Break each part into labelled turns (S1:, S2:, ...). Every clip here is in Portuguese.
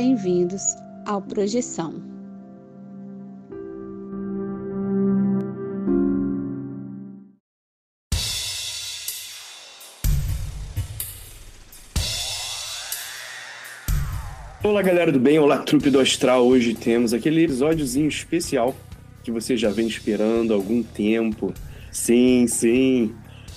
S1: bem-vindos ao Projeção.
S2: Olá, galera do bem, olá, trupe do Astral. Hoje temos aquele episódiozinho especial que você já vem esperando há algum tempo. Sim, sim,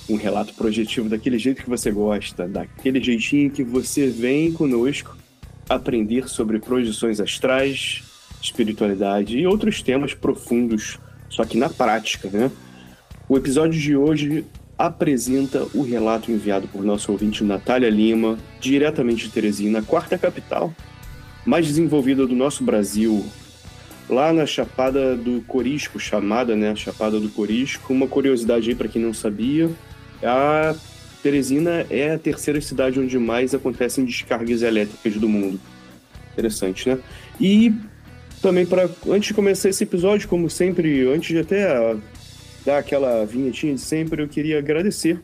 S2: um relato projetivo daquele jeito que você gosta, daquele jeitinho que você vem conosco aprender sobre projeções astrais, espiritualidade e outros temas profundos, só que na prática, né? O episódio de hoje apresenta o relato enviado por nosso ouvinte Natália Lima, diretamente de Teresina, quarta capital mais desenvolvida do nosso Brasil, lá na Chapada do Corisco, chamada, né, Chapada do Corisco. Uma curiosidade aí para quem não sabia, a Teresina é a terceira cidade onde mais acontecem descargas elétricas do mundo. Interessante, né? E também para antes de começar esse episódio, como sempre, antes de até dar aquela vinhetinha de sempre, eu queria agradecer,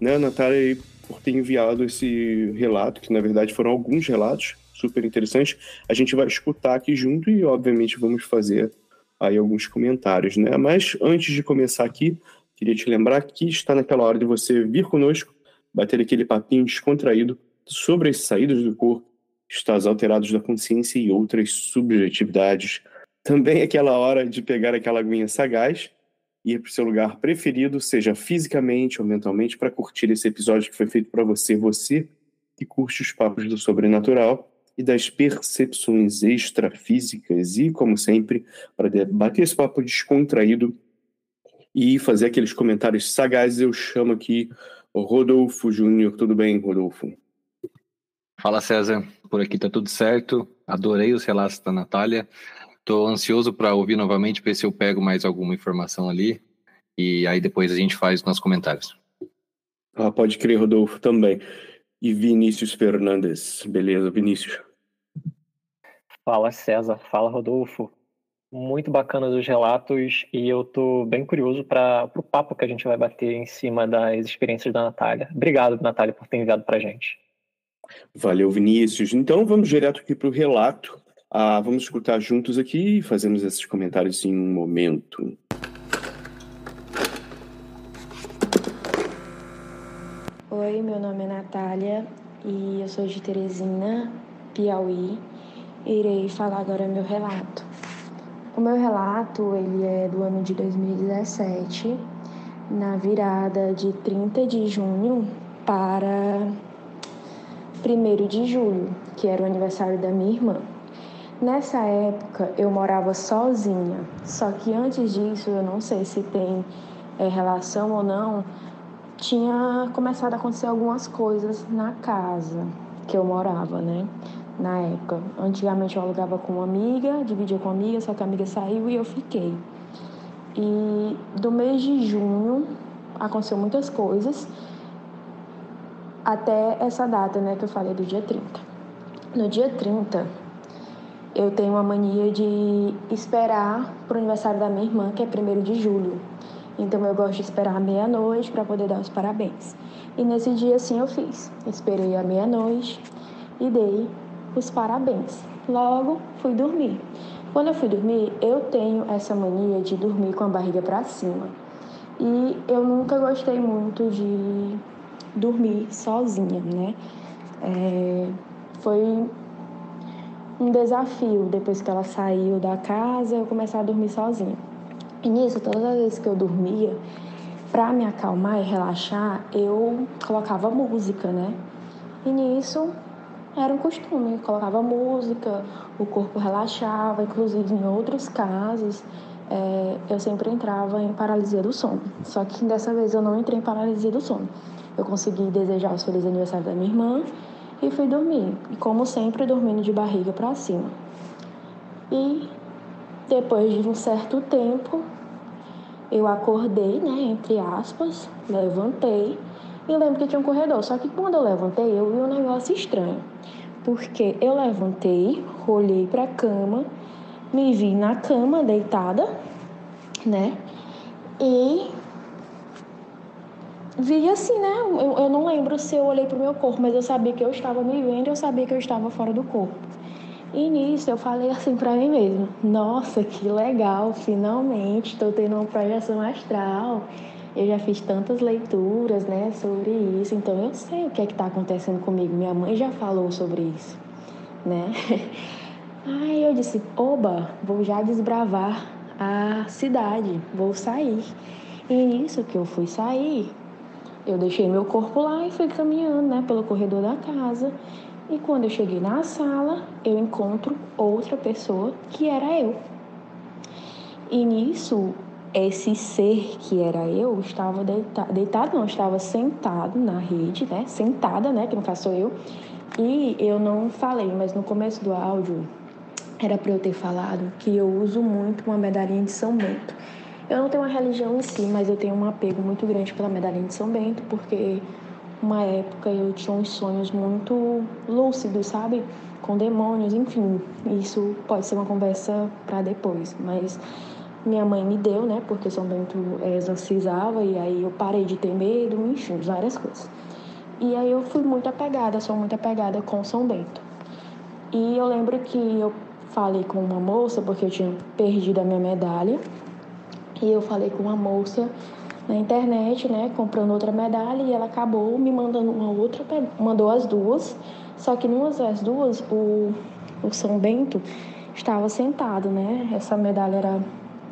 S2: né, Natália, por ter enviado esse relato, que na verdade foram alguns relatos super interessantes. A gente vai escutar aqui junto e, obviamente, vamos fazer aí alguns comentários, né? Mas antes de começar aqui, Queria te lembrar que está naquela hora de você vir conosco, bater aquele papinho descontraído sobre as saídas do corpo, estados alterados da consciência e outras subjetividades. Também é aquela hora de pegar aquela aguinha sagaz e ir para o seu lugar preferido, seja fisicamente ou mentalmente, para curtir esse episódio que foi feito para você, você que curte os papos do sobrenatural e das percepções extrafísicas e, como sempre, para debater esse papo descontraído e fazer aqueles comentários sagazes, eu chamo aqui o Rodolfo Júnior. Tudo bem, Rodolfo?
S3: Fala, César. Por aqui tá tudo certo. Adorei os relatos da Natália. Tô ansioso para ouvir novamente, ver se eu pego mais alguma informação ali. E aí depois a gente faz nossos comentários.
S2: Ah, pode crer, Rodolfo, também. E Vinícius Fernandes. Beleza, Vinícius?
S4: Fala, César. Fala, Rodolfo muito bacana os relatos e eu tô bem curioso para o papo que a gente vai bater em cima das experiências da Natália. Obrigado, Natália, por ter enviado para gente.
S2: Valeu, Vinícius. Então vamos direto aqui para o relato. Ah, vamos escutar juntos aqui e fazemos esses comentários em um momento.
S5: Oi, meu nome é Natália e eu sou de Teresina, Piauí. Irei falar agora meu relato. O meu relato ele é do ano de 2017, na virada de 30 de junho para 1 de julho, que era o aniversário da minha irmã. Nessa época eu morava sozinha, só que antes disso, eu não sei se tem é, relação ou não, tinha começado a acontecer algumas coisas na casa que eu morava, né? Na época. Antigamente eu alugava com uma amiga, dividia com uma amiga, só que a amiga saiu e eu fiquei. E do mês de junho aconteceu muitas coisas até essa data, né, que eu falei do dia 30. No dia 30, eu tenho uma mania de esperar pro aniversário da minha irmã, que é 1 de julho. Então eu gosto de esperar meia-noite para poder dar os parabéns. E nesse dia sim eu fiz. Esperei a meia-noite e dei os parabéns. Logo, fui dormir. Quando eu fui dormir, eu tenho essa mania de dormir com a barriga para cima. E eu nunca gostei muito de dormir sozinha, né? É, foi um desafio depois que ela saiu da casa, eu começar a dormir sozinha. E nisso, todas as vezes que eu dormia, para me acalmar e relaxar, eu colocava música, né? E nisso era um costume, colocava música, o corpo relaxava, inclusive em outros casos é, eu sempre entrava em paralisia do sono. Só que dessa vez eu não entrei em paralisia do sono. Eu consegui desejar os felizes aniversários da minha irmã e fui dormir. E como sempre, dormindo de barriga para cima. E depois de um certo tempo, eu acordei, né, entre aspas, levantei e lembro que tinha um corredor. Só que quando eu levantei, eu vi um negócio estranho. Porque eu levantei, olhei para a cama, me vi na cama deitada, né? E vi assim, né? Eu, eu não lembro se eu olhei pro meu corpo, mas eu sabia que eu estava me vendo, eu sabia que eu estava fora do corpo. E nisso eu falei assim para mim mesmo: Nossa, que legal, finalmente estou tendo uma projeção astral. Eu já fiz tantas leituras, né, sobre isso, então eu sei o que é que está acontecendo comigo. Minha mãe já falou sobre isso, né? Aí eu disse: Oba, vou já desbravar a cidade, vou sair. E nisso que eu fui sair, eu deixei meu corpo lá e fui caminhando, né, pelo corredor da casa. E quando eu cheguei na sala, eu encontro outra pessoa que era eu. E nisso, esse ser que era eu estava deitado, deitado não, estava sentado na rede, né? Sentada, né? Que no caso sou eu. E eu não falei, mas no começo do áudio era para eu ter falado que eu uso muito uma medalhinha de São Bento. Eu não tenho uma religião em si, mas eu tenho um apego muito grande pela medalhinha de São Bento, porque uma época eu tinha uns sonhos muito lúcidos, sabe? Com demônios, enfim. Isso pode ser uma conversa para depois, mas minha mãe me deu, né? Porque São Bento exorcizava e aí eu parei de ter medo, enfim, várias coisas. E aí eu fui muito apegada, sou muito apegada com São Bento. E eu lembro que eu falei com uma moça, porque eu tinha perdido a minha medalha, e eu falei com uma moça na internet, né, comprando outra medalha e ela acabou me mandando uma outra, mandou as duas, só que numa das duas o, o São Bento estava sentado, né? Essa medalha era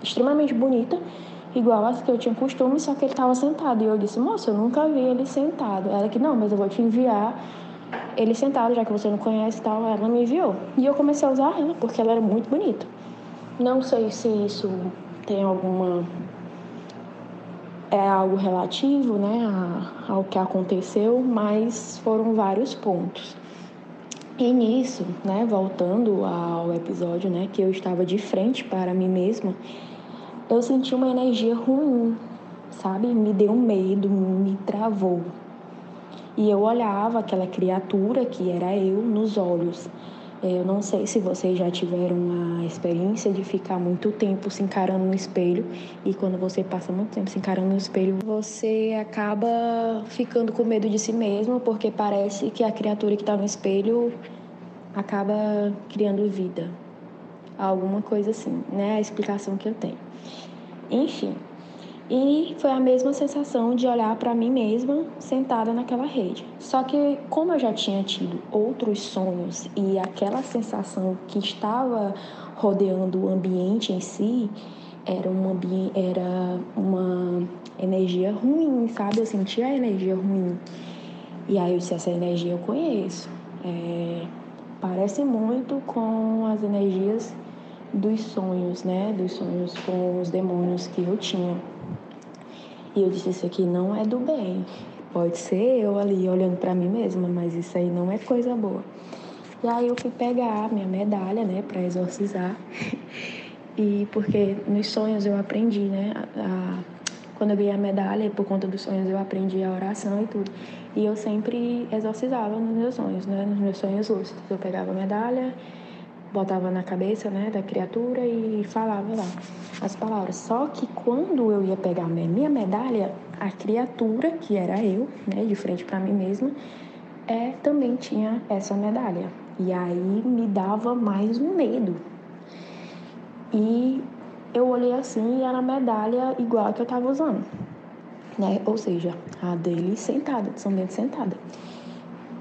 S5: extremamente bonita, igual as que eu tinha costume, só que ele estava sentado. E eu disse, moça, eu nunca vi ele sentado. Ela que não, mas eu vou te enviar ele sentado, já que você não conhece e tal. Ela me enviou. E eu comecei a usar ela, porque ela era muito bonita. Não sei se isso tem alguma é algo relativo né, ao que aconteceu, mas foram vários pontos. E nisso, né, voltando ao episódio né, que eu estava de frente para mim mesma, eu senti uma energia ruim, sabe? Me deu medo, me travou. E eu olhava aquela criatura que era eu nos olhos. Eu não sei se vocês já tiveram a experiência de ficar muito tempo se encarando no espelho e quando você passa muito tempo se encarando no espelho, você acaba ficando com medo de si mesmo porque parece que a criatura que está no espelho acaba criando vida. Alguma coisa assim, né? A explicação que eu tenho. Enfim, e foi a mesma sensação de olhar para mim mesma sentada naquela rede. Só que, como eu já tinha tido outros sonhos e aquela sensação que estava rodeando o ambiente em si era, um ambiente, era uma energia ruim, sabe? Eu sentia a energia ruim. E aí eu disse: essa energia eu conheço. É, parece muito com as energias dos sonhos, né? Dos sonhos com os demônios que eu tinha. E eu disse: Isso aqui não é do bem. Pode ser eu ali olhando para mim mesma, mas isso aí não é coisa boa. E aí eu fui pegar minha medalha, né, para exorcizar. e porque nos sonhos eu aprendi, né, a, quando eu ganhei a medalha, por conta dos sonhos eu aprendi a oração e tudo. E eu sempre exorcizava nos meus sonhos, né, nos meus sonhos lúcidos. Eu pegava a medalha, botava na cabeça né, da criatura e falava lá as palavras. Só que quando eu ia pegar minha medalha, a criatura, que era eu, né, de frente para mim mesma, é, também tinha essa medalha. E aí me dava mais um medo. E eu olhei assim e era a medalha igual a que eu estava usando. Né? Ou seja, a dele sentada, de São Bento sentada.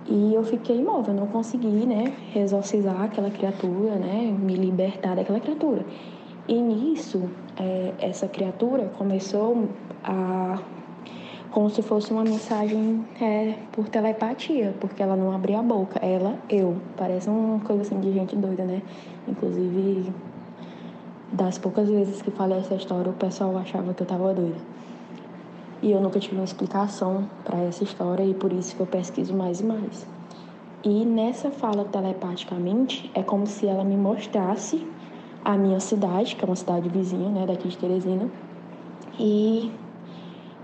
S5: E eu fiquei imóvel, não consegui, né, exorcizar aquela criatura, né, me libertar daquela criatura. E nisso, é, essa criatura começou a como se fosse uma mensagem é, por telepatia, porque ela não abria a boca. Ela, eu. Parece uma coisa assim de gente doida, né? Inclusive, das poucas vezes que falei essa história, o pessoal achava que eu tava doida. E eu nunca tive uma explicação para essa história e por isso que eu pesquiso mais e mais. E nessa fala telepaticamente, é como se ela me mostrasse a minha cidade, que é uma cidade vizinha, né, daqui de Teresina. E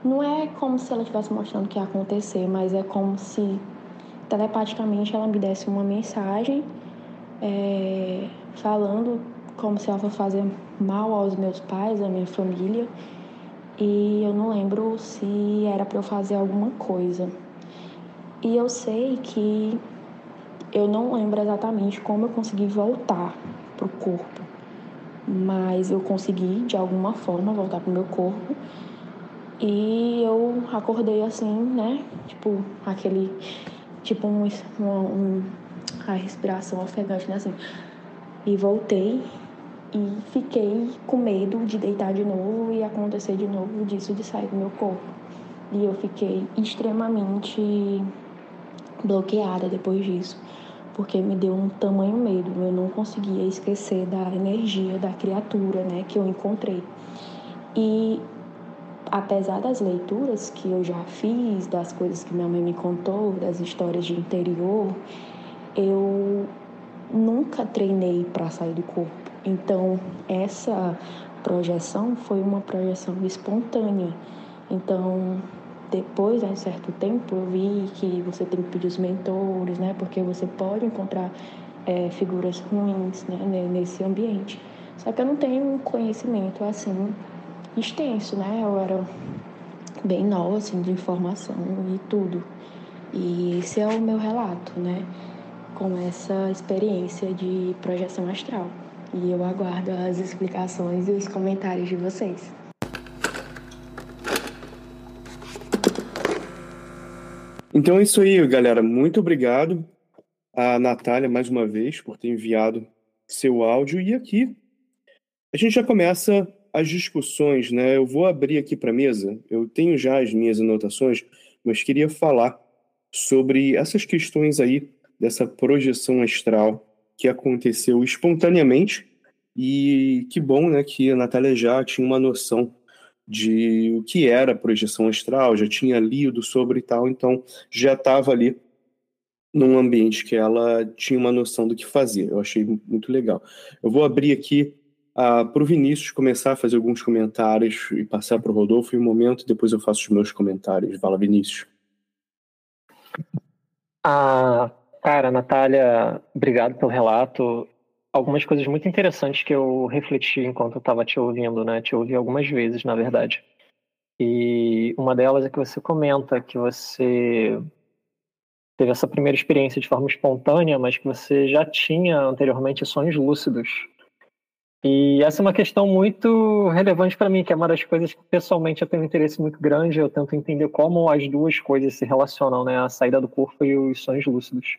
S5: não é como se ela estivesse mostrando o que ia acontecer, mas é como se telepaticamente ela me desse uma mensagem é, falando como se ela fosse fazer mal aos meus pais, à minha família e eu não lembro se era para eu fazer alguma coisa. E eu sei que eu não lembro exatamente como eu consegui voltar pro corpo, mas eu consegui de alguma forma voltar pro meu corpo. E eu acordei assim, né? Tipo, aquele. Tipo um. um, a respiração ofegante, né? Assim. E voltei e fiquei com medo de deitar de novo e acontecer de novo disso de sair do meu corpo. E eu fiquei extremamente bloqueada depois disso, porque me deu um tamanho medo. Eu não conseguia esquecer da energia da criatura, né, que eu encontrei. E apesar das leituras que eu já fiz, das coisas que minha mãe me contou, das histórias de interior, eu nunca treinei para sair do corpo. Então, essa projeção foi uma projeção espontânea. Então, depois, de um certo tempo, eu vi que você tem que pedir os mentores, né? Porque você pode encontrar é, figuras ruins né? nesse ambiente. Só que eu não tenho um conhecimento assim extenso, né? Eu era bem nova, assim, de informação e tudo. E esse é o meu relato, né? Com essa experiência de projeção astral. E eu aguardo as explicações e os comentários de vocês.
S2: Então é isso aí, galera. Muito obrigado a Natália mais uma vez por ter enviado seu áudio. E aqui a gente já começa as discussões, né? Eu vou abrir aqui para a mesa. Eu tenho já as minhas anotações, mas queria falar sobre essas questões aí dessa projeção astral que aconteceu espontaneamente e que bom, né, que a Natália já tinha uma noção de o que era projeção astral, já tinha lido sobre tal, então já estava ali num ambiente que ela tinha uma noção do que fazia. Eu achei muito legal. Eu vou abrir aqui uh, ah, para o Vinícius começar a fazer alguns comentários e passar para o Rodolfo em um momento, depois eu faço os meus comentários. Fala, Vinícius.
S4: Ah, cara, Natália, obrigado pelo relato algumas coisas muito interessantes que eu refleti enquanto eu estava te ouvindo, né? Te ouvi algumas vezes, na verdade. E uma delas é que você comenta que você teve essa primeira experiência de forma espontânea, mas que você já tinha anteriormente sonhos lúcidos. E essa é uma questão muito relevante para mim, que é uma das coisas que pessoalmente eu tenho um interesse muito grande. Eu tento entender como as duas coisas se relacionam, né? A saída do corpo e os sonhos lúcidos.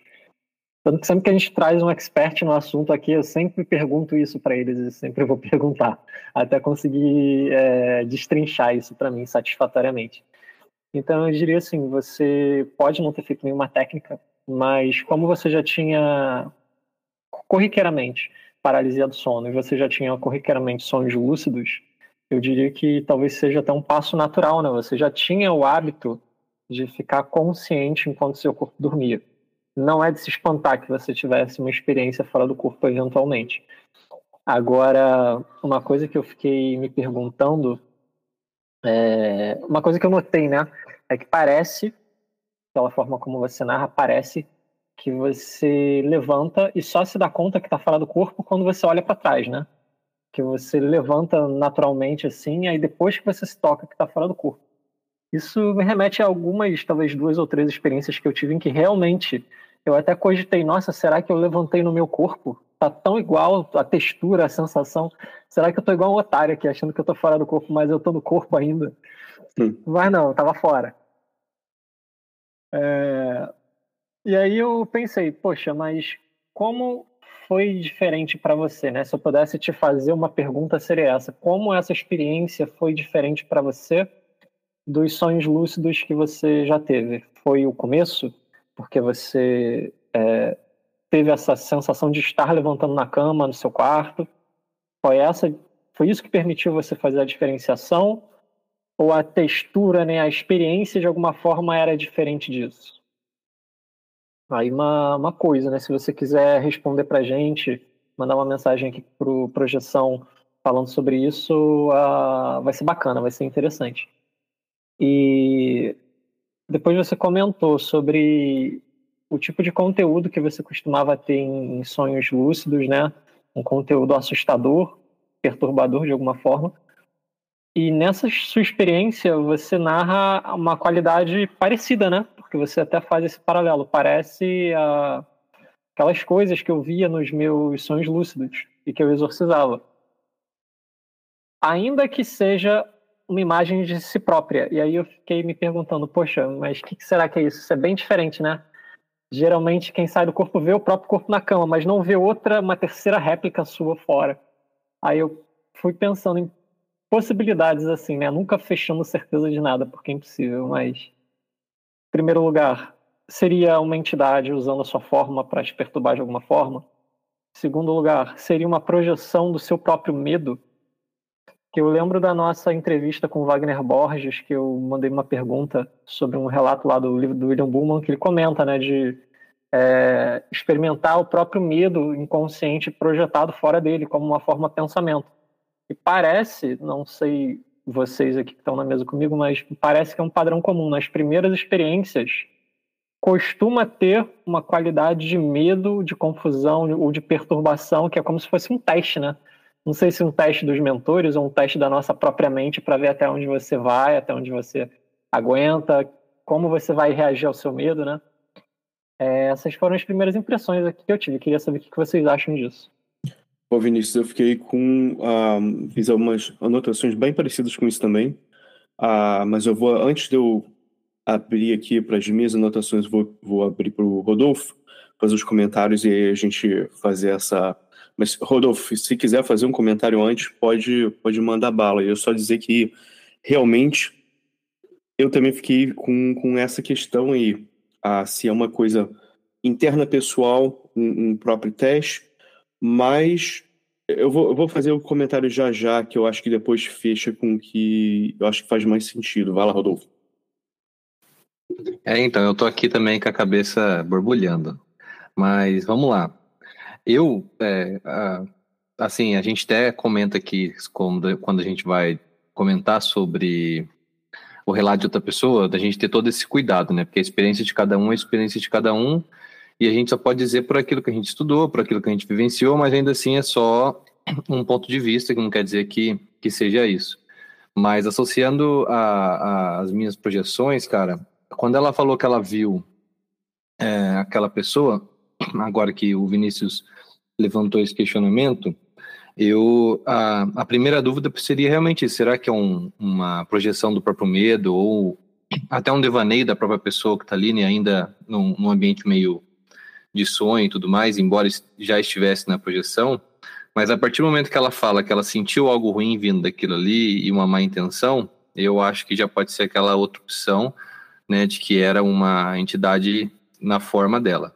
S4: Tanto que sempre que a gente traz um expert no assunto aqui, eu sempre pergunto isso para eles e sempre vou perguntar, até conseguir é, destrinchar isso para mim satisfatoriamente. Então, eu diria assim: você pode não ter feito nenhuma técnica, mas como você já tinha corriqueiramente paralisia do sono e você já tinha corriqueiramente sonhos lúcidos, eu diria que talvez seja até um passo natural, né? Você já tinha o hábito de ficar consciente enquanto seu corpo dormia não é de se espantar que você tivesse uma experiência fora do corpo eventualmente. Agora, uma coisa que eu fiquei me perguntando, é, uma coisa que eu notei, né, é que parece, pela forma como você narra, parece que você levanta e só se dá conta que está fora do corpo quando você olha para trás, né? Que você levanta naturalmente assim, aí depois que você se toca que está fora do corpo. Isso me remete a algumas, talvez duas ou três experiências que eu tive em que realmente eu até cogitei, nossa, será que eu levantei no meu corpo? Tá tão igual a textura, a sensação. Será que eu tô igual um otário aqui, achando que eu tô fora do corpo, mas eu tô no corpo ainda? Sim. Mas não, eu tava fora. É... E aí eu pensei, poxa, mas como foi diferente para você, né? Se eu pudesse te fazer uma pergunta seria essa: como essa experiência foi diferente para você dos sonhos lúcidos que você já teve? Foi o começo? porque você é, teve essa sensação de estar levantando na cama no seu quarto? Foi essa, foi isso que permitiu você fazer a diferenciação? Ou a textura, né, a experiência de alguma forma era diferente disso? Aí uma, uma coisa, né? Se você quiser responder para gente, mandar uma mensagem aqui pro projeção falando sobre isso, uh, vai ser bacana, vai ser interessante. E depois você comentou sobre o tipo de conteúdo que você costumava ter em sonhos lúcidos, né? Um conteúdo assustador, perturbador de alguma forma. E nessa sua experiência, você narra uma qualidade parecida, né? Porque você até faz esse paralelo. Parece a, aquelas coisas que eu via nos meus sonhos lúcidos e que eu exorcizava. Ainda que seja uma imagem de si própria. E aí eu fiquei me perguntando, poxa, mas o que, que será que é isso? Isso é bem diferente, né? Geralmente quem sai do corpo vê o próprio corpo na cama, mas não vê outra, uma terceira réplica sua fora. Aí eu fui pensando em possibilidades assim, né? Nunca fechando certeza de nada, porque é impossível, mas em primeiro lugar, seria uma entidade usando a sua forma para te perturbar de alguma forma. Em segundo lugar, seria uma projeção do seu próprio medo. Que eu lembro da nossa entrevista com o Wagner Borges, que eu mandei uma pergunta sobre um relato lá do livro do William Bullman, que ele comenta, né, de é, experimentar o próprio medo inconsciente projetado fora dele, como uma forma de pensamento. E parece, não sei vocês aqui que estão na mesa comigo, mas parece que é um padrão comum. Nas primeiras experiências, costuma ter uma qualidade de medo, de confusão ou de perturbação, que é como se fosse um teste, né? Não sei se um teste dos mentores ou um teste da nossa própria mente para ver até onde você vai, até onde você aguenta, como você vai reagir ao seu medo, né? É, essas foram as primeiras impressões aqui que eu tive. Queria saber o que vocês acham disso.
S2: Pô, Vinícius, eu fiquei com. Uh, fiz algumas anotações bem parecidas com isso também. Uh, mas eu vou, antes de eu abrir aqui para as minhas anotações, vou, vou abrir para o Rodolfo, fazer os comentários e a gente fazer essa. Mas, Rodolfo, se quiser fazer um comentário antes, pode, pode mandar bala. Eu só dizer que realmente eu também fiquei com, com essa questão aí a se é uma coisa interna pessoal, um, um próprio teste, mas eu vou, eu vou fazer o um comentário já já, que eu acho que depois fecha com que eu acho que faz mais sentido. Vai lá, Rodolfo.
S3: É, então, eu tô aqui também com a cabeça borbulhando. Mas vamos lá. Eu, é, assim, a gente até comenta aqui quando, quando a gente vai comentar sobre o relato de outra pessoa, da gente ter todo esse cuidado, né? Porque a experiência de cada um é a experiência de cada um, e a gente só pode dizer por aquilo que a gente estudou, por aquilo que a gente vivenciou, mas ainda assim é só um ponto de vista, que não quer dizer que, que seja isso. Mas associando a, a, as minhas projeções, cara, quando ela falou que ela viu é, aquela pessoa, agora que o Vinícius levantou esse questionamento, eu a, a primeira dúvida seria realmente será que é um, uma projeção do próprio medo ou até um devaneio da própria pessoa que está ali, né, ainda num, num, ambiente meio de sonho e tudo mais, embora já estivesse na projeção, mas a partir do momento que ela fala que ela sentiu algo ruim vindo daquilo ali e uma má intenção, eu acho que já pode ser aquela outra opção, né, de que era uma entidade na forma dela.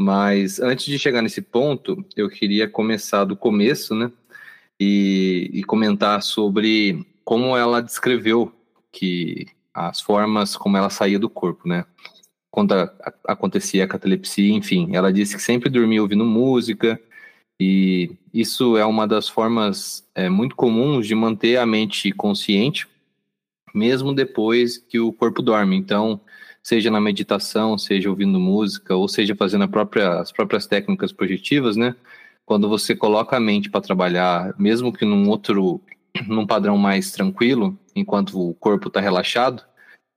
S3: Mas antes de chegar nesse ponto, eu queria começar do começo, né? E, e comentar sobre como ela descreveu que as formas como ela saía do corpo, né? Quando a, a, acontecia a catalepsia, enfim, ela disse que sempre dormia ouvindo música, e isso é uma das formas é, muito comuns de manter a mente consciente, mesmo depois que o corpo dorme. Então, seja na meditação, seja ouvindo música, ou seja fazendo própria, as próprias técnicas projetivas, né? Quando você coloca a mente para trabalhar, mesmo que num outro, num padrão mais tranquilo, enquanto o corpo está relaxado,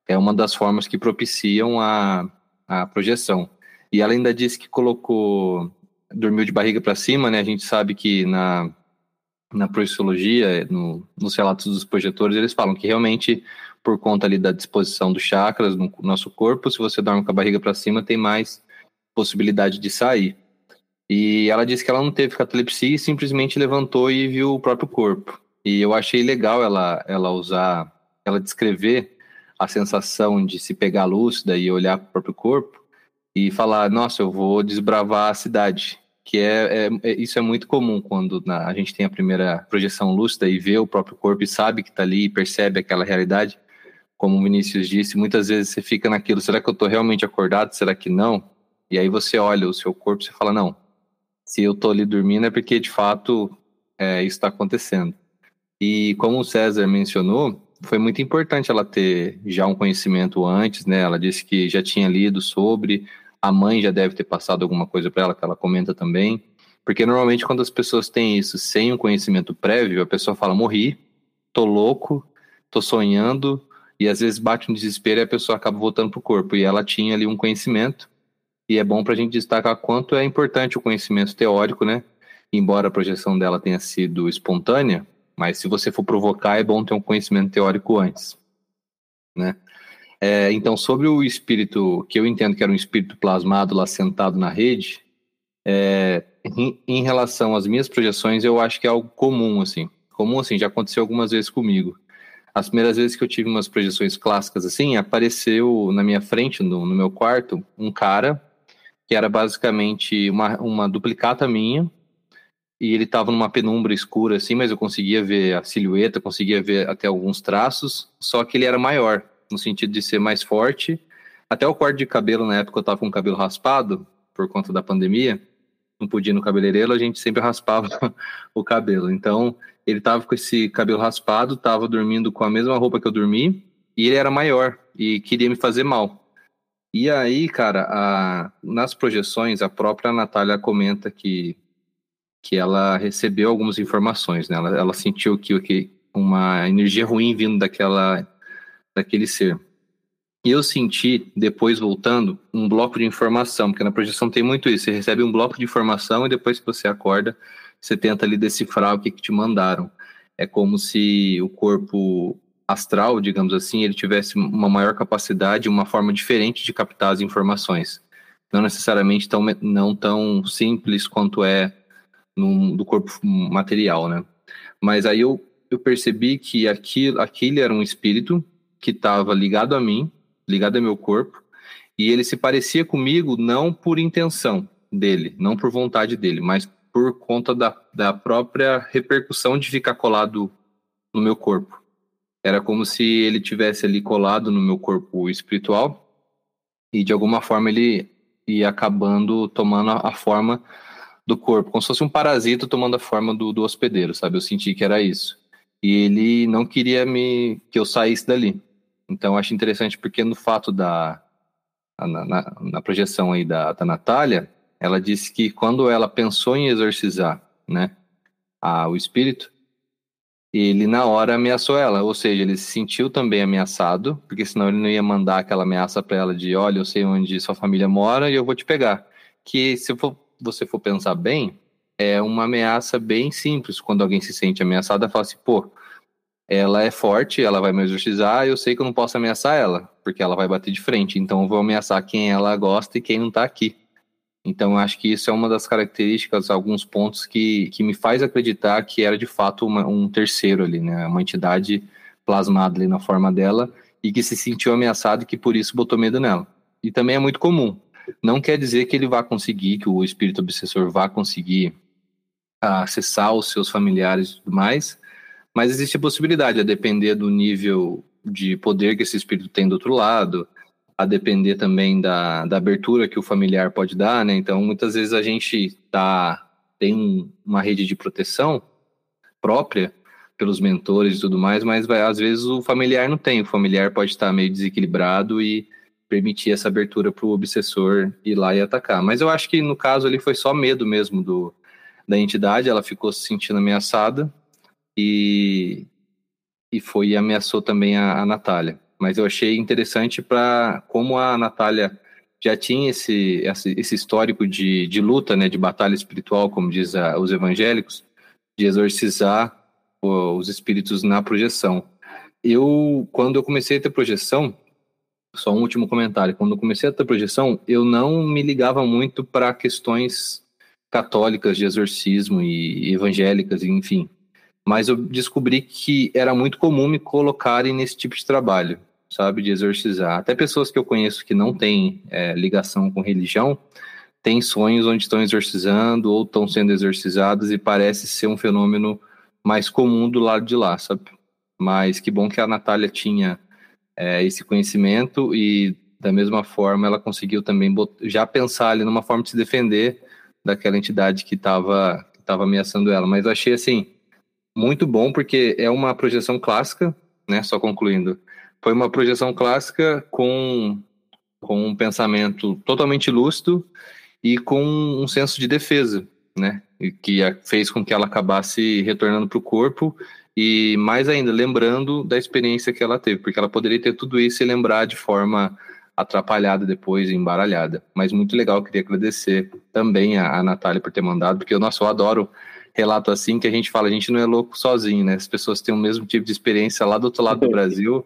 S3: é uma das formas que propiciam a, a projeção. E ela ainda disse que colocou, dormiu de barriga para cima, né? A gente sabe que na, na projeciologia, no, nos relatos dos projetores, eles falam que realmente por conta ali da disposição dos chakras no nosso corpo, se você dorme com a barriga para cima, tem mais possibilidade de sair. E ela disse que ela não teve catalepsia e simplesmente levantou e viu o próprio corpo. E eu achei legal ela, ela usar, ela descrever a sensação de se pegar lúcida e olhar para o próprio corpo e falar: Nossa, eu vou desbravar a cidade. Que é, é, é isso é muito comum quando a gente tem a primeira projeção lúcida e vê o próprio corpo e sabe que está ali e percebe aquela realidade como o Vinícius disse, muitas vezes você fica naquilo, será que eu estou realmente acordado, será que não? E aí você olha o seu corpo e fala, não, se eu estou ali dormindo é porque de fato é, isso está acontecendo. E como o César mencionou, foi muito importante ela ter já um conhecimento antes, né? Ela disse que já tinha lido sobre, a mãe já deve ter passado alguma coisa para ela, que ela comenta também. Porque normalmente quando as pessoas têm isso sem um conhecimento prévio, a pessoa fala: morri, tô louco, tô sonhando, e às vezes bate um desespero e a pessoa acaba voltando pro corpo. E ela tinha ali um conhecimento E é bom para a gente destacar quanto é importante o conhecimento teórico, né? Embora a projeção dela tenha sido espontânea, mas se você for provocar, é bom ter um conhecimento teórico antes, né? É, então, sobre o espírito, que eu entendo que era um espírito plasmado lá sentado na rede, é, em, em, relação às minhas projeções, eu acho que é algo comum, assim. Comum, assim, já aconteceu algumas vezes comigo. As primeiras vezes que eu tive umas projeções clássicas, assim, apareceu na minha frente, no, no meu quarto, um cara que era basicamente uma, uma duplicata minha, e ele estava numa penumbra escura, assim, mas eu conseguia ver a silhueta, conseguia ver até alguns traços, só que ele era maior no sentido de ser mais forte. Até o corte de cabelo, na época eu tava com o cabelo raspado, por conta da pandemia, não podia ir no cabeleireiro, a gente sempre raspava o cabelo. Então, ele tava com esse cabelo raspado, tava dormindo com a mesma roupa que eu dormi, e ele era maior e queria me fazer mal. E aí, cara, a, nas projeções, a própria Natália comenta que, que ela recebeu algumas informações, né? Ela, ela sentiu que, que uma energia ruim vindo daquela daquele ser. E eu senti, depois voltando, um bloco de informação, porque na projeção tem muito isso. Você recebe um bloco de informação e depois que você acorda, você tenta ali decifrar o que, que te mandaram. É como se o corpo astral, digamos assim, ele tivesse uma maior capacidade, uma forma diferente de captar as informações. Não necessariamente tão, não tão simples quanto é no, do corpo material, né? Mas aí eu, eu percebi que aquilo, aquele era um espírito que estava ligado a mim, ligado ao meu corpo, e ele se parecia comigo não por intenção dele, não por vontade dele, mas por conta da, da própria repercussão de ficar colado no meu corpo. Era como se ele tivesse ali colado no meu corpo espiritual e de alguma forma ele ia acabando tomando a, a forma do corpo, como se fosse um parasita tomando a forma do, do hospedeiro, sabe? Eu senti que era isso. E ele não queria me que eu saísse dali. Então, acho interessante porque no fato da. Na, na, na projeção aí da, da Natália, ela disse que quando ela pensou em exorcizar né, a, o espírito, ele na hora ameaçou ela, ou seja, ele se sentiu também ameaçado, porque senão ele não ia mandar aquela ameaça para ela de: olha, eu sei onde sua família mora e eu vou te pegar. Que se for, você for pensar bem, é uma ameaça bem simples. Quando alguém se sente ameaçado, ela fala assim: pô, ela é forte, ela vai me exorcizar, eu sei que eu não posso ameaçar ela, porque ela vai bater de frente, então eu vou ameaçar quem ela gosta e quem não tá aqui. Então acho que isso é uma das características, alguns pontos que, que me faz acreditar que era de fato uma, um terceiro ali, né? Uma entidade plasmada ali na forma dela e que se sentiu ameaçado e que por isso botou medo nela. E também é muito comum. Não quer dizer que ele vá conseguir, que o espírito obsessor vá conseguir acessar os seus familiares e tudo mais, mas existe a possibilidade, a depender do nível de poder que esse espírito tem do outro lado, a depender também da, da abertura que o familiar pode dar, né? Então, muitas vezes a gente tá, tem uma rede de proteção própria pelos mentores e tudo mais, mas vai, às vezes o familiar não tem. O familiar pode estar meio desequilibrado e permitir essa abertura para o obsessor ir lá e atacar. Mas eu acho que no caso ali foi só medo mesmo do, da entidade, ela ficou se sentindo ameaçada e, e foi e ameaçou também a, a Natália. Mas eu achei interessante para como a Natália já tinha esse, esse histórico de, de luta, né, de batalha espiritual, como diz a, os evangélicos, de exorcizar os espíritos na projeção. Eu, quando eu comecei a ter projeção, só um último comentário, quando eu comecei a ter projeção, eu não me ligava muito para questões católicas de exorcismo e evangélicas, enfim mas eu descobri que era muito comum me colocarem nesse tipo de trabalho, sabe, de exorcizar. Até pessoas que eu conheço que não têm é, ligação com religião têm sonhos onde estão exorcizando ou estão sendo exorcizadas e parece ser um fenômeno mais comum do lado de lá, sabe? Mas que bom que a Natália tinha é, esse conhecimento e da mesma forma ela conseguiu também já pensar ali numa forma de se defender daquela entidade que estava que tava ameaçando ela. Mas eu achei assim muito bom, porque é uma projeção clássica, né? Só concluindo. Foi uma projeção clássica com, com um pensamento totalmente lúcido e com um senso de defesa, né? E que fez com que ela acabasse retornando para o corpo e mais ainda lembrando da experiência que ela teve, porque ela poderia ter tudo isso e lembrar de forma atrapalhada depois, embaralhada. Mas muito legal, queria agradecer também a, a Natália por ter mandado, porque nossa, eu adoro relato assim que a gente fala, a gente não é louco sozinho, né? As pessoas têm o mesmo tipo de experiência lá do outro lado do Brasil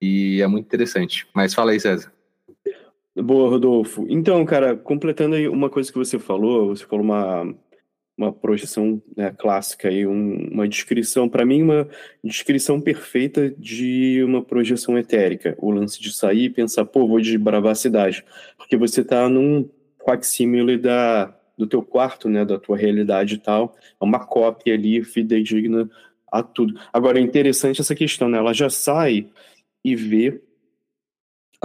S3: e é muito interessante. Mas fala aí, César.
S2: Boa, Rodolfo. Então, cara, completando aí uma coisa que você falou, você falou uma, uma projeção né, clássica aí, um, uma descrição, para mim, uma descrição perfeita de uma projeção etérica. O lance de sair e pensar, pô, vou desbravar a cidade. Porque você tá num facsímile da, do teu quarto, né, da tua realidade e tal. É uma cópia ali, fidedigna a tudo. Agora, é interessante essa questão, né? Ela já sai e vê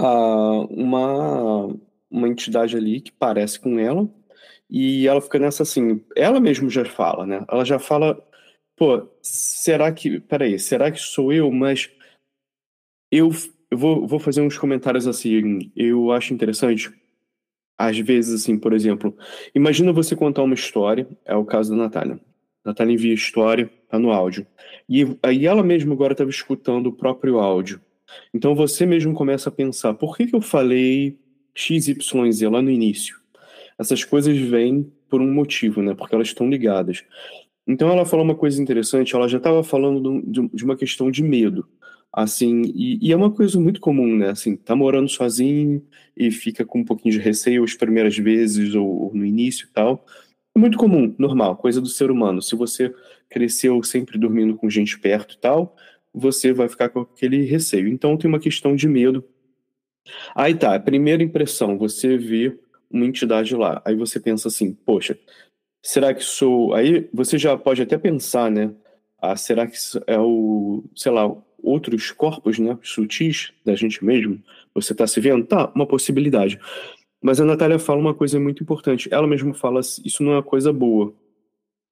S2: uh, uma, uma entidade ali que parece com ela, e ela fica nessa assim, ela mesmo já fala, né? Ela já fala, pô, será que, peraí, será que sou eu? Mas eu, eu vou, vou fazer uns comentários assim, eu acho interessante, às vezes assim, por exemplo, imagina você contar uma história, é o caso da Natália. Natália envia história, tá no áudio. E aí ela mesma agora estava escutando o próprio áudio. Então você mesmo começa a pensar, por que, que eu falei XYZ lá no início? Essas coisas vêm por um motivo, né? Porque elas estão ligadas. Então ela falou uma coisa interessante, ela já estava falando de uma questão de medo. Assim, e, e, é uma coisa muito comum, né? Assim, tá morando sozinho e fica com um pouquinho de receio as primeiras vezes ou, ou no início e tal. É muito comum, normal, coisa do ser humano. Se você cresceu sempre dormindo com gente perto e tal, você vai ficar com aquele receio. Então tem uma questão de medo. Aí tá, primeira impressão, você vê uma entidade lá. Aí você pensa assim, poxa, será que sou. Aí você já pode até pensar, né? Ah, será que é o, sei lá, outros corpos, né, sutis da gente mesmo? Você está se vendo? Tá, uma possibilidade. Mas a Natália fala uma coisa muito importante. Ela mesma fala, isso não é uma coisa boa.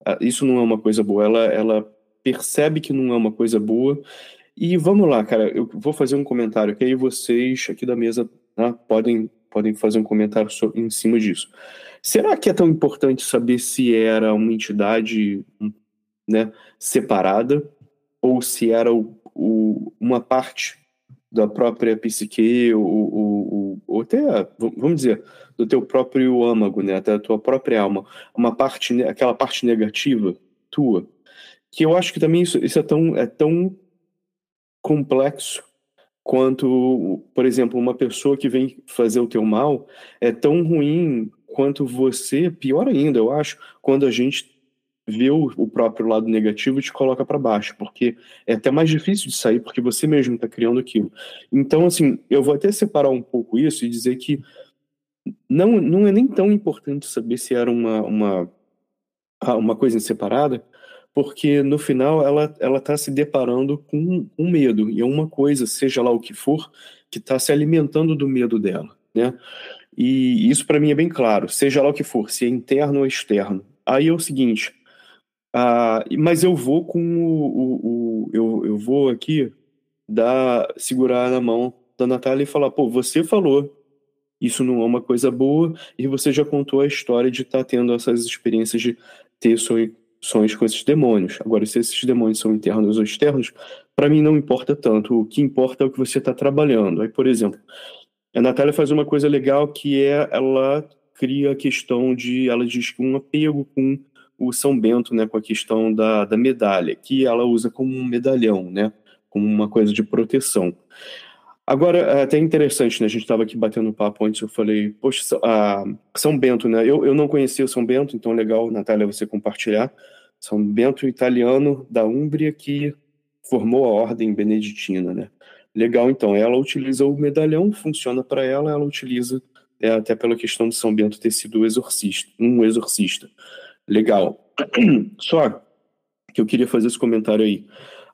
S2: Ah, isso não é uma coisa boa. Ela, ela percebe que não é uma coisa boa. E vamos lá, cara, eu vou fazer um comentário que aí vocês aqui da mesa né, podem, podem fazer um comentário sobre, em cima disso. Será que é tão importante saber se era uma entidade né, separada ou se era o, o, uma parte da própria psique ou, ou, ou, até, vamos dizer, do teu próprio âmago, né, até da tua própria alma, uma parte, aquela parte negativa tua? Que eu acho que também isso, isso é, tão, é tão complexo quanto, por exemplo, uma pessoa que vem fazer o teu mal é tão ruim quanto você, pior ainda, eu acho, quando a gente vê o, o próprio lado negativo e te coloca para baixo, porque é até mais difícil de sair porque você mesmo está criando aquilo. Então, assim, eu vou até separar um pouco isso e dizer que não, não é nem tão importante saber se era uma, uma, uma coisa separada, porque no final ela ela está se deparando com um medo e é uma coisa, seja lá o que for, que está se alimentando do medo dela, né? E isso para mim é bem claro, seja lá o que for, se é interno ou externo. Aí é o seguinte, ah, mas eu vou com o, o, o eu, eu vou aqui dar segurar na mão da Natália e falar, pô, você falou isso não é uma coisa boa e você já contou a história de estar tá tendo essas experiências de ter sonho sonhos com esses demônios. Agora, se esses demônios são internos ou externos, para mim não importa tanto. O que importa é o que você está trabalhando. Aí, por exemplo, a Natália faz uma coisa legal que é ela cria a questão de, ela diz que um apego com o São Bento, né, com a questão da, da medalha, que ela usa como um medalhão, né, como uma coisa de proteção. Agora, é até interessante, né? A gente estava aqui batendo papo antes, eu falei, poxa, São Bento, né? Eu, eu não conhecia o São Bento, então legal, Natália, você compartilhar. São Bento italiano da Úmbria que formou a ordem beneditina, né? Legal, então, ela utiliza o medalhão, funciona para ela, ela utiliza é, até pela questão de São Bento ter sido exorcista, um exorcista. Legal. Só que eu queria fazer esse comentário aí.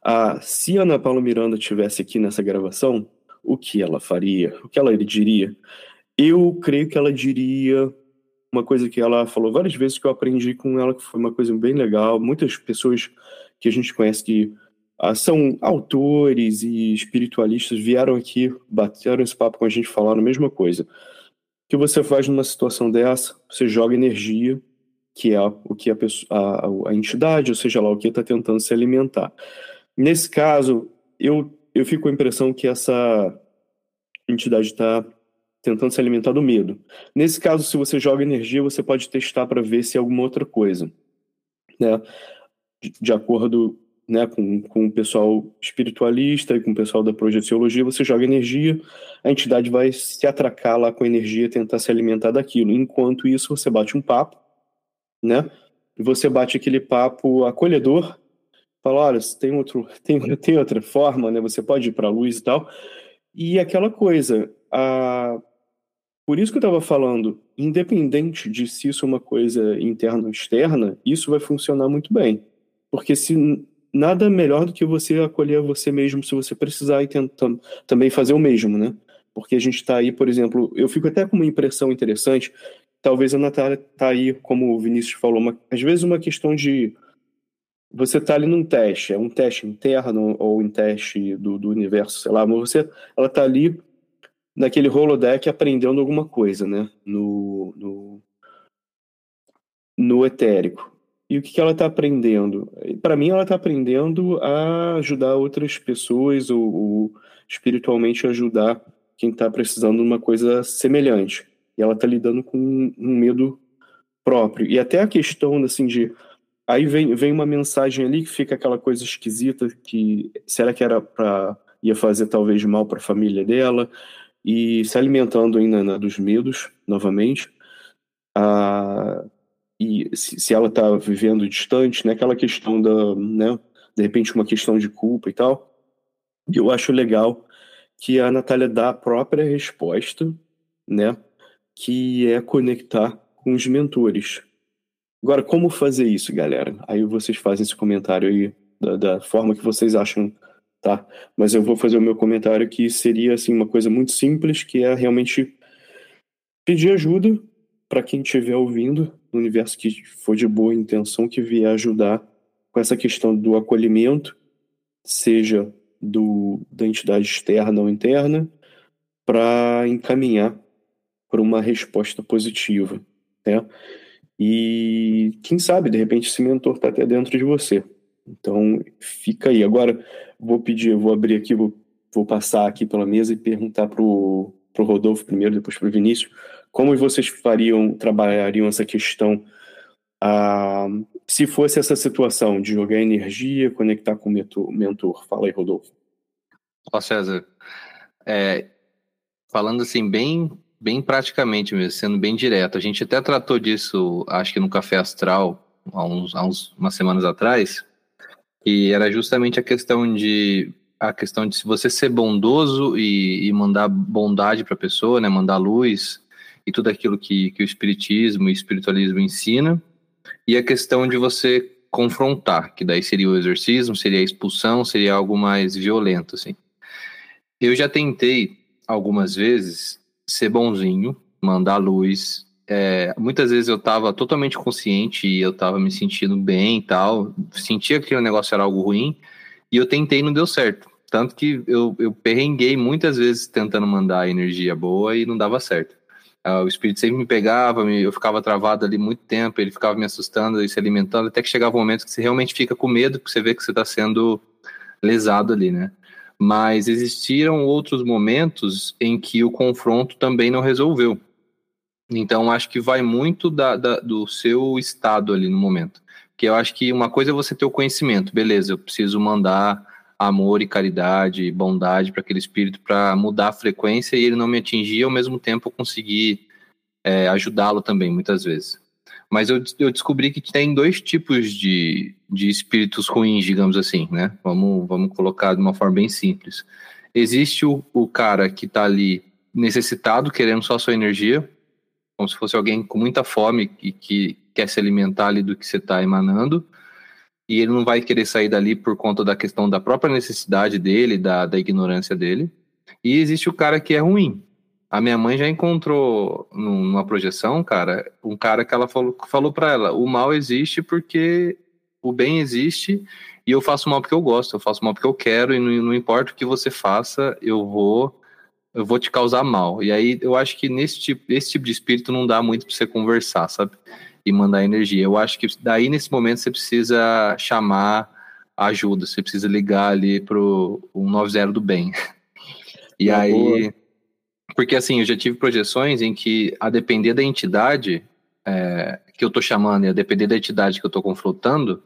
S2: Ah, se Ana Paula Miranda tivesse aqui nessa gravação, o que ela faria? O que ela diria? Eu creio que ela diria uma coisa que ela falou várias vezes que eu aprendi com ela, que foi uma coisa bem legal. Muitas pessoas que a gente conhece que ah, são autores e espiritualistas vieram aqui, bateram esse papo com a gente, falaram a mesma coisa. O que você faz numa situação dessa? Você joga energia, que é o que a, pessoa, a, a entidade, ou seja lá o que está tentando se alimentar. Nesse caso, eu, eu fico com a impressão que essa entidade está tentando se alimentar do medo. Nesse caso, se você joga energia, você pode testar para ver se é alguma outra coisa. Né? De, de acordo né, com, com o pessoal espiritualista e com o pessoal da projeciologia, você joga energia, a entidade vai se atracar lá com a energia, tentar se alimentar daquilo. Enquanto isso, você bate um papo, né? E você bate aquele papo acolhedor, fala, olha, tem, outro, tem, tem outra forma, né? Você pode ir para a luz e tal. E aquela coisa, a... por isso que eu estava falando, independente de se isso é uma coisa interna ou externa, isso vai funcionar muito bem. Porque se nada melhor do que você acolher você mesmo se você precisar e tentar também fazer o mesmo, né? Porque a gente está aí, por exemplo, eu fico até com uma impressão interessante, talvez a Natália está aí, como o Vinícius falou, uma, às vezes uma questão de você está ali num teste, é um teste interno ou um teste do, do universo, sei lá, mas você, ela está ali naquele holodeck aprendendo alguma coisa, né? No, no, no etérico. E o que, que ela está aprendendo? Para mim, ela está aprendendo a ajudar outras pessoas ou, ou espiritualmente ajudar quem está precisando de uma coisa semelhante. E ela está lidando com um, um medo próprio. E até a questão assim de aí vem, vem uma mensagem ali que fica aquela coisa esquisita que será que era para ia fazer talvez mal para a família dela e se alimentando ainda né, dos medos novamente. Ah, e se, se ela está vivendo distante, né, aquela questão da, né, de repente uma questão de culpa e tal. E eu acho legal que a Natália dá a própria resposta, né, que é conectar com os mentores. Agora, como fazer isso, galera? Aí vocês fazem esse comentário aí da, da forma que vocês acham, tá? Mas eu vou fazer o meu comentário que seria assim uma coisa muito simples, que é realmente pedir ajuda para quem estiver ouvindo, no universo que for de boa intenção, que vier ajudar com essa questão do acolhimento, seja do, da entidade externa ou interna, para encaminhar para uma resposta positiva, né? E quem sabe, de repente, esse mentor está até dentro de você. Então, fica aí. Agora, vou pedir, vou abrir aqui, vou, vou passar aqui pela mesa e perguntar para o Rodolfo primeiro, depois para o Vinícius, como vocês fariam, trabalhariam essa questão ah, se fosse essa situação de jogar energia, conectar com o mentor? Fala aí, Rodolfo.
S3: Ó, César, é, falando assim, bem, bem praticamente mesmo, sendo bem direto, a gente até tratou disso, acho que no Café Astral, há, uns, há uns, umas semanas atrás, e era justamente a questão de a questão de se você ser bondoso e, e mandar bondade para a pessoa, né, mandar luz, e tudo aquilo que, que o espiritismo e o espiritualismo ensina, e a questão de você confrontar, que daí seria o exorcismo, seria a expulsão, seria algo mais violento, assim. Eu já tentei algumas vezes ser bonzinho, mandar luz. É, muitas vezes eu estava totalmente consciente e eu estava me sentindo bem e tal, sentia que o negócio era algo ruim, e eu tentei e não deu certo. Tanto que eu, eu perrenguei muitas vezes tentando mandar energia boa e não dava certo. Uh, o espírito sempre me pegava, me, eu ficava travado ali muito tempo, ele ficava me assustando e se alimentando, até que chegava um momento que você realmente fica com medo, porque você vê que você está sendo lesado ali, né? Mas existiram outros momentos em que o confronto também não resolveu. Então, acho que vai muito da, da, do seu estado ali no momento. Porque eu acho que uma coisa é você ter o conhecimento, beleza, eu preciso mandar amor e caridade, bondade para aquele espírito para mudar a frequência e ele não me atingir, ao mesmo tempo eu conseguir é, ajudá-lo também, muitas vezes. Mas eu, eu descobri que tem dois tipos de, de espíritos ruins, digamos assim, né? Vamos, vamos colocar de uma forma bem simples. Existe o, o cara que está ali necessitado, querendo só sua energia, como se fosse alguém com muita fome e que quer se alimentar ali do que você está emanando e ele não vai querer sair dali por conta da questão da própria necessidade dele, da, da ignorância dele. E existe o cara que é ruim. A minha mãe já encontrou numa projeção, cara, um cara que ela falou, falou para ela: o mal existe porque o bem existe e eu faço mal porque eu gosto, eu faço mal porque eu quero e não, não importa o que você faça, eu vou eu vou te causar mal. E aí eu acho que nesse tipo, esse tipo de espírito não dá muito para você conversar, sabe? e mandar energia. Eu acho que daí nesse momento você precisa chamar ajuda, você precisa ligar ali pro 190 do bem. E é aí boa. porque assim, eu já tive projeções em que, a depender da entidade é, que eu estou chamando e a depender da entidade que eu estou confrontando,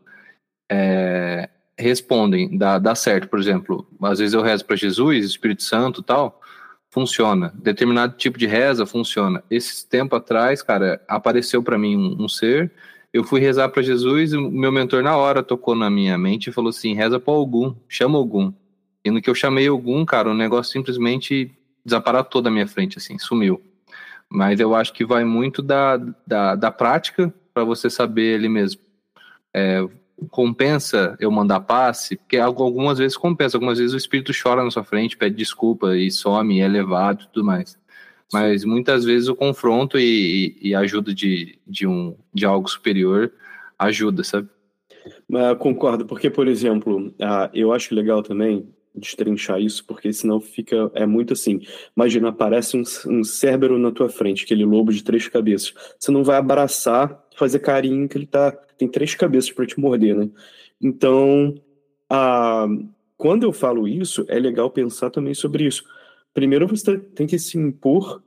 S3: é, respondem, dá, dá certo. Por exemplo, às vezes eu rezo para Jesus, Espírito Santo tal, funciona. Determinado tipo de reza funciona. Esse tempo atrás, cara, apareceu para mim um, um, ser. Eu fui rezar para Jesus e o meu mentor na hora tocou na minha mente e falou assim: reza para algum, chama algum. E no que eu chamei algum, cara, o negócio simplesmente desaparatou da minha frente, assim, sumiu. Mas eu acho que vai muito da, da, da prática para você saber ali mesmo. É, compensa eu mandar passe, porque algumas vezes compensa, algumas vezes o espírito chora na sua frente, pede desculpa e some, é levado e tudo mais. Mas muitas vezes o confronto e, e, ajuda de, de, um, de algo superior ajuda, sabe?
S2: Uh, concordo, porque, por exemplo, uh, eu acho legal também destrinchar isso, porque senão fica. É muito assim. Imagina, aparece um, um cérebro na tua frente, aquele lobo de três cabeças. Você não vai abraçar, fazer carinho, que ele tá. Tem três cabeças para te morder, né? Então, a, quando eu falo isso, é legal pensar também sobre isso. Primeiro, você tem que se impor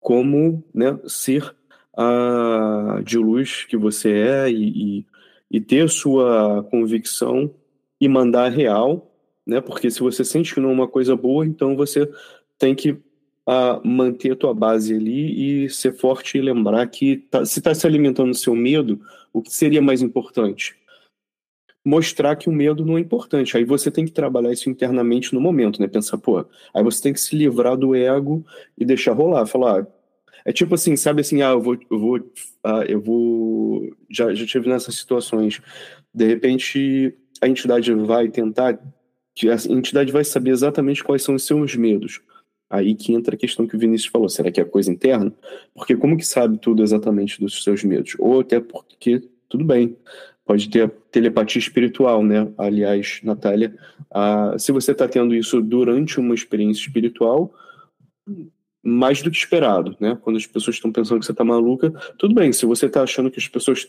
S2: como né, ser a, de luz que você é e, e, e ter sua convicção e mandar real né? Porque se você sente que não é uma coisa boa, então você tem que uh, manter a tua base ali e ser forte e lembrar que tá, se está se alimentando do seu medo, o que seria mais importante? Mostrar que o medo não é importante. Aí você tem que trabalhar isso internamente no momento, né? Pensar, pô, aí você tem que se livrar do ego e deixar rolar. Falar, é tipo assim, sabe assim, ah, eu vou, eu vou, ah, eu vou, já, já tive nessas situações. De repente, a entidade vai tentar a entidade vai saber exatamente quais são os seus medos. Aí que entra a questão que o Vinícius falou, será que é coisa interna? Porque como que sabe tudo exatamente dos seus medos? Ou até porque, tudo bem, pode ter telepatia espiritual, né? Aliás, Natália, se você está tendo isso durante uma experiência espiritual, mais do que esperado, né? Quando as pessoas estão pensando que você está maluca, tudo bem, se você está achando que as pessoas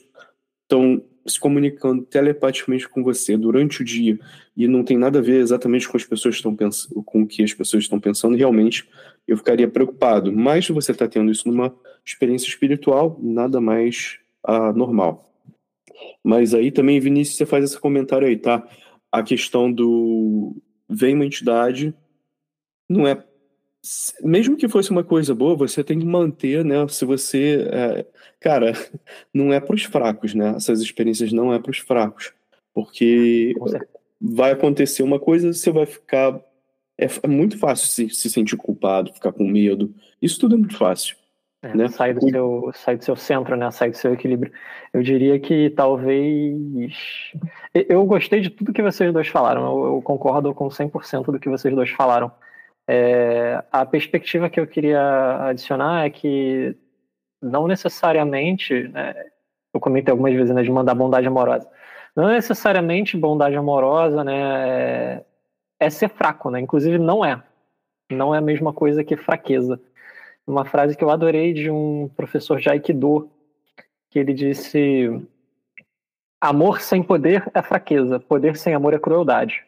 S2: estão se comunicando telepaticamente com você durante o dia e não tem nada a ver exatamente com as pessoas estão pensando, com o que as pessoas estão pensando, realmente eu ficaria preocupado. Mas se você está tendo isso numa experiência espiritual, nada mais ah, normal. Mas aí também, Vinícius, você faz esse comentário aí, tá? A questão do vem uma entidade, não é mesmo que fosse uma coisa boa, você tem que manter, né? Se você. É, cara, não é para os fracos, né? Essas experiências não é para os fracos. Porque vai acontecer uma coisa, você vai ficar. É, é muito fácil se, se sentir culpado, ficar com medo. Isso tudo é muito fácil.
S4: É,
S2: né?
S4: Sai do, seu, sai do seu centro, né? Sai do seu equilíbrio. Eu diria que talvez. Eu gostei de tudo que vocês dois falaram. Eu, eu concordo com 100% do que vocês dois falaram. É, a perspectiva que eu queria adicionar é que não necessariamente, né, eu comentei algumas vezes né, de mandar bondade amorosa, não necessariamente bondade amorosa né, é, é ser fraco, né? inclusive não é. Não é a mesma coisa que fraqueza. Uma frase que eu adorei de um professor de Aikido, que ele disse: Amor sem poder é fraqueza, poder sem amor é crueldade.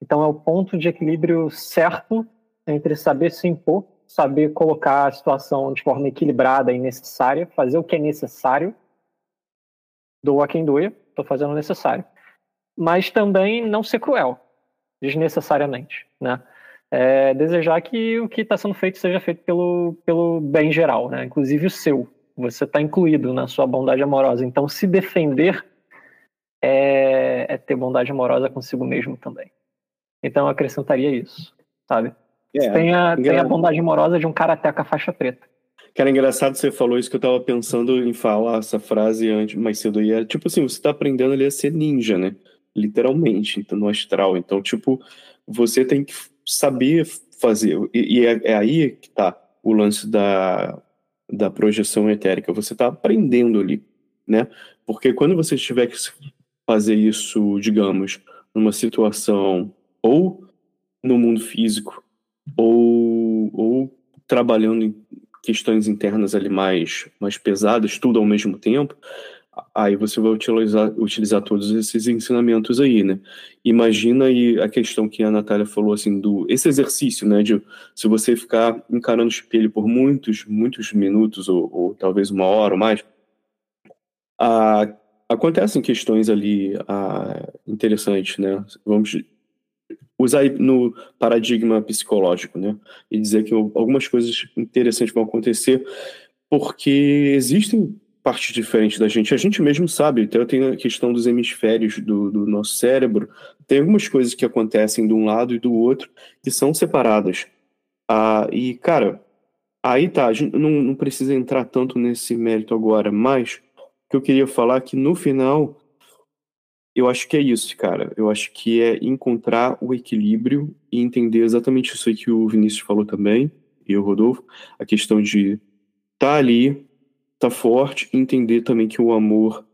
S4: Então é o ponto de equilíbrio certo entre saber se impor, saber colocar a situação de forma equilibrada e necessária, fazer o que é necessário, doa quem doa, estou fazendo o necessário. Mas também não ser cruel, desnecessariamente, né? É, desejar que o que está sendo feito seja feito pelo, pelo bem geral, né? inclusive o seu. Você está incluído na sua bondade amorosa. Então, se defender é, é ter bondade amorosa consigo mesmo também. Então, eu acrescentaria isso, sabe? É, tem, a, tem a bondade amorosa de um karateca faixa preta.
S2: Cara, engraçado você falou isso que eu tava pensando em falar essa frase antes, mais cedo aí. É tipo assim, você tá aprendendo ali a ser ninja, né? Literalmente, então, no astral. Então, tipo, você tem que saber fazer. E, e é, é, aí que tá o lance da, da projeção etérica. Você tá aprendendo ali, né? Porque quando você tiver que fazer isso, digamos, numa situação ou no mundo físico ou, ou trabalhando em questões internas ali mais, mais pesadas, tudo ao mesmo tempo, aí você vai utilizar, utilizar todos esses ensinamentos aí, né? Imagina aí a questão que a Natália falou, assim, do esse exercício, né? De se você ficar encarando o espelho por muitos, muitos minutos, ou, ou talvez uma hora ou mais, a, acontecem questões ali a, interessantes, né? Vamos usar no paradigma psicológico, né? E dizer que algumas coisas interessantes vão acontecer porque existem partes diferentes da gente. A gente mesmo sabe, então tem a questão dos hemisférios do, do nosso cérebro. Tem algumas coisas que acontecem de um lado e do outro que são separadas. Ah, e, cara, aí tá, a gente não, não precisa entrar tanto nesse mérito agora, mas o que eu queria falar é que no final eu acho que é isso, cara. Eu acho que é encontrar o equilíbrio e entender exatamente isso aí que o Vinícius falou também, e o Rodolfo, a questão de tá ali, tá forte, entender também que o amor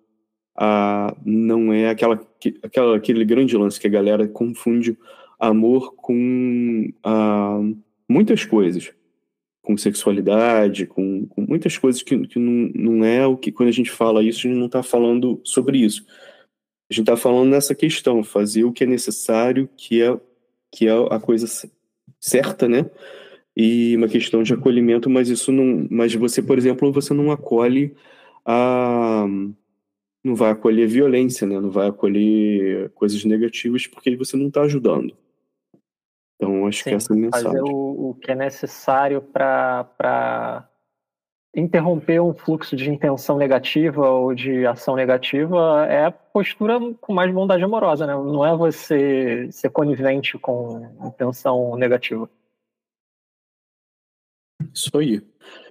S2: ah, não é aquela, aquela, aquele grande lance que a galera confunde amor com ah, muitas coisas, com sexualidade, com, com muitas coisas que, que não, não é o que, quando a gente fala isso, a gente não está falando sobre isso. A gente está falando nessa questão, fazer o que é necessário, que é, que é a coisa certa, né? e uma questão de acolhimento, mas isso não, mas você, por exemplo, você não acolhe a não vai acolher violência, né? Não vai acolher coisas negativas porque você não está ajudando. Então, acho Sim, que essa é a mensagem.
S4: Fazer o, o que é necessário para interromper um fluxo de intenção negativa ou de ação negativa é a postura com mais bondade amorosa, né? Não é você ser conivente com intenção negativa.
S2: Isso aí.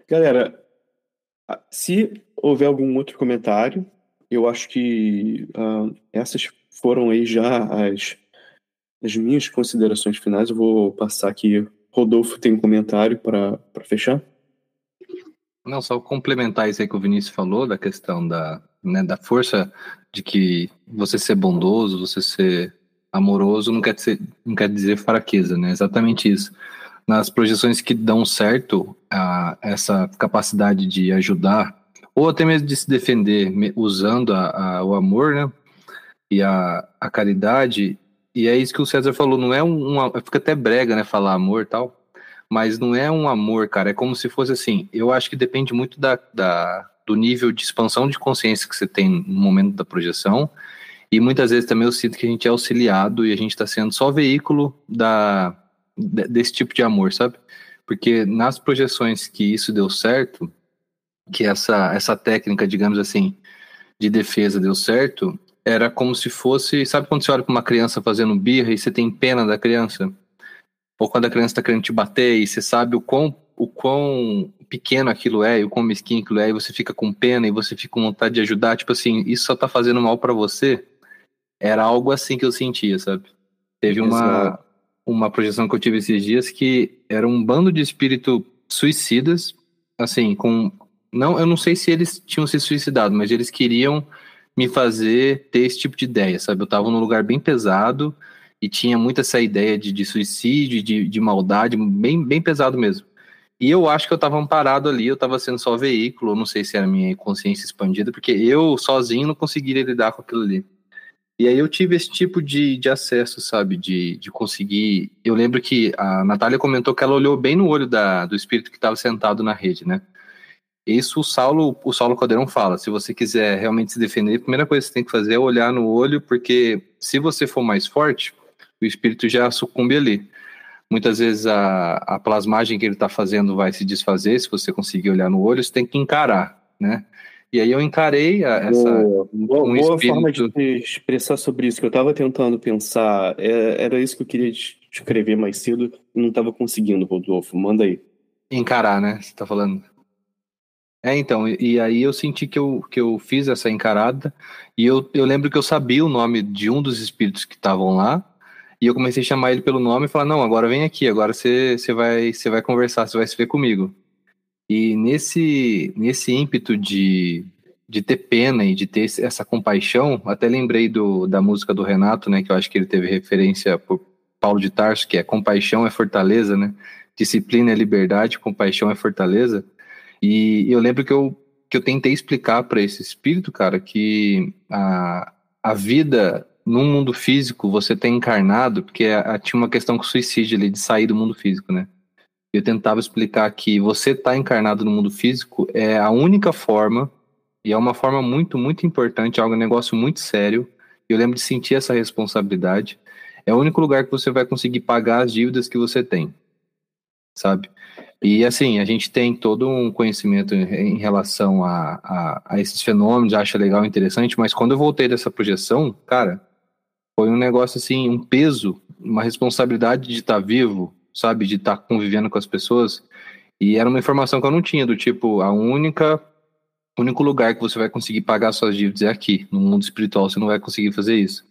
S2: Galera, se houver algum outro comentário, eu acho que uh, essas foram aí já as, as minhas considerações finais. Eu vou passar aqui. Rodolfo tem um comentário para fechar?
S3: Não, só complementar isso aí que o Vinícius falou, da questão da, né, da força de que você ser bondoso, você ser amoroso, não quer dizer, não quer dizer fraqueza, né? Exatamente isso nas projeções que dão certo, a, essa capacidade de ajudar, ou até mesmo de se defender usando a, a, o amor, né? E a, a caridade, e é isso que o César falou, não é um, um fica até brega, né, falar amor e tal, mas não é um amor, cara, é como se fosse assim, eu acho que depende muito da, da, do nível de expansão de consciência que você tem no momento da projeção, e muitas vezes também eu sinto que a gente é auxiliado e a gente está sendo só veículo da, desse tipo de amor, sabe? Porque nas projeções que isso deu certo, que essa, essa técnica, digamos assim, de defesa deu certo, era como se fosse. Sabe quando você olha para uma criança fazendo birra e você tem pena da criança? Ou quando a criança está querendo te bater e você sabe o quão, o quão pequeno aquilo é e o quão mesquinho aquilo é, e você fica com pena e você fica com vontade de ajudar, tipo assim, isso só tá fazendo mal para você. Era algo assim que eu sentia, sabe? Teve uma, uma projeção que eu tive esses dias que era um bando de espírito suicidas, assim, com não, eu não sei se eles tinham se suicidado, mas eles queriam me fazer ter esse tipo de ideia, sabe? Eu tava num lugar bem pesado e tinha muito essa ideia de, de suicídio, de, de maldade, bem, bem pesado mesmo. E eu acho que eu tava amparado ali, eu tava sendo só veículo, não sei se era minha consciência expandida, porque eu sozinho não conseguiria lidar com aquilo ali. E aí eu tive esse tipo de, de acesso, sabe? De, de conseguir. Eu lembro que a Natália comentou que ela olhou bem no olho da, do espírito que estava sentado na rede, né? Isso o Saulo, o Saulo Caldeirão fala. Se você quiser realmente se defender, a primeira coisa que você tem que fazer é olhar no olho, porque se você for mais forte, o espírito já sucumbe ali. Muitas vezes a, a plasmagem que ele está fazendo vai se desfazer. Se você conseguir olhar no olho, você tem que encarar, né? E aí eu encarei a, essa.
S2: Boa, boa, um boa forma de expressar sobre isso, que eu estava tentando pensar. É, era isso que eu queria escrever mais cedo e não estava conseguindo, Rodolfo. Manda aí.
S3: Encarar, né? Você está falando. É, então, e, e, aí eu senti que eu, que eu fiz essa encarada, e eu, eu lembro que eu sabia o nome de um dos espíritos que estavam lá, e eu comecei a chamar ele pelo nome e falar, não, agora vem aqui, agora você, você, vai, você vai conversar, você vai se ver comigo. E nesse, nesse ímpeto de, de ter pena e de ter essa compaixão, até lembrei do, da música do Renato, né, que eu acho que ele teve referência por Paulo de Tarso, que é compaixão é fortaleza, né? Disciplina é liberdade, compaixão é fortaleza. E eu lembro que eu que eu tentei explicar para esse espírito, cara, que a, a vida no mundo físico, você tem encarnado, porque a, tinha uma questão com suicídio ali, de sair do mundo físico, né? Eu tentava explicar que você tá encarnado no mundo físico é a única forma, e é uma forma muito, muito importante, é um negócio muito sério. Eu lembro de sentir essa responsabilidade. É o único lugar que você vai conseguir pagar as dívidas que você tem, sabe? E assim, a gente tem todo um conhecimento em relação a, a, a esses fenômenos, acha legal, interessante, mas quando eu voltei dessa projeção, cara, foi um negócio assim, um peso, uma responsabilidade de estar tá vivo, sabe, de estar tá convivendo com as pessoas. E era uma informação que eu não tinha, do tipo, a única único lugar que você vai conseguir pagar suas dívidas é aqui. No mundo espiritual você não vai conseguir fazer isso.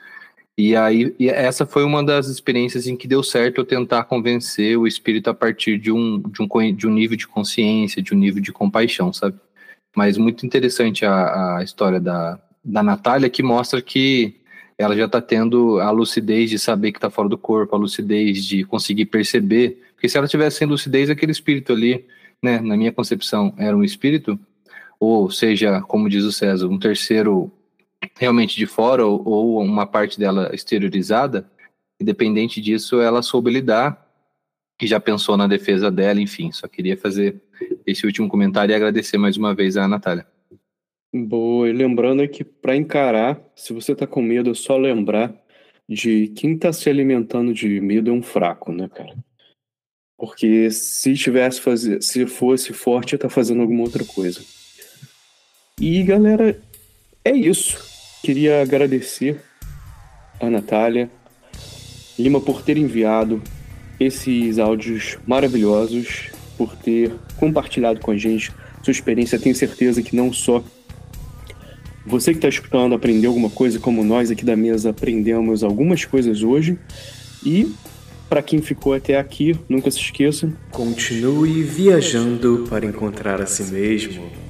S3: E aí, e essa foi uma das experiências em que deu certo eu tentar convencer o espírito a partir de um, de um, de um nível de consciência, de um nível de compaixão, sabe? Mas muito interessante a, a história da, da Natália, que mostra que ela já está tendo a lucidez de saber que está fora do corpo, a lucidez de conseguir perceber. Porque se ela tivesse sem lucidez, aquele espírito ali, né, na minha concepção, era um espírito, ou seja, como diz o César, um terceiro realmente de fora ou, ou uma parte dela exteriorizada, independente disso, ela soube lidar e já pensou na defesa dela, enfim. Só queria fazer esse último comentário e agradecer mais uma vez a Natália.
S2: Boa, e lembrando que para encarar, se você tá com medo, é só lembrar de quem tá se alimentando de medo é um fraco, né, cara? Porque se tivesse fazer, se fosse forte, ia estar tá fazendo alguma outra coisa. E galera, é isso. Queria agradecer a Natália Lima por ter enviado esses áudios maravilhosos, por ter compartilhado com a gente sua experiência. Tenho certeza que não só você que está escutando aprendeu alguma coisa, como nós aqui da mesa aprendemos algumas coisas hoje. E para quem ficou até aqui, nunca se esqueça:
S6: continue viajando para encontrar a si mesmo.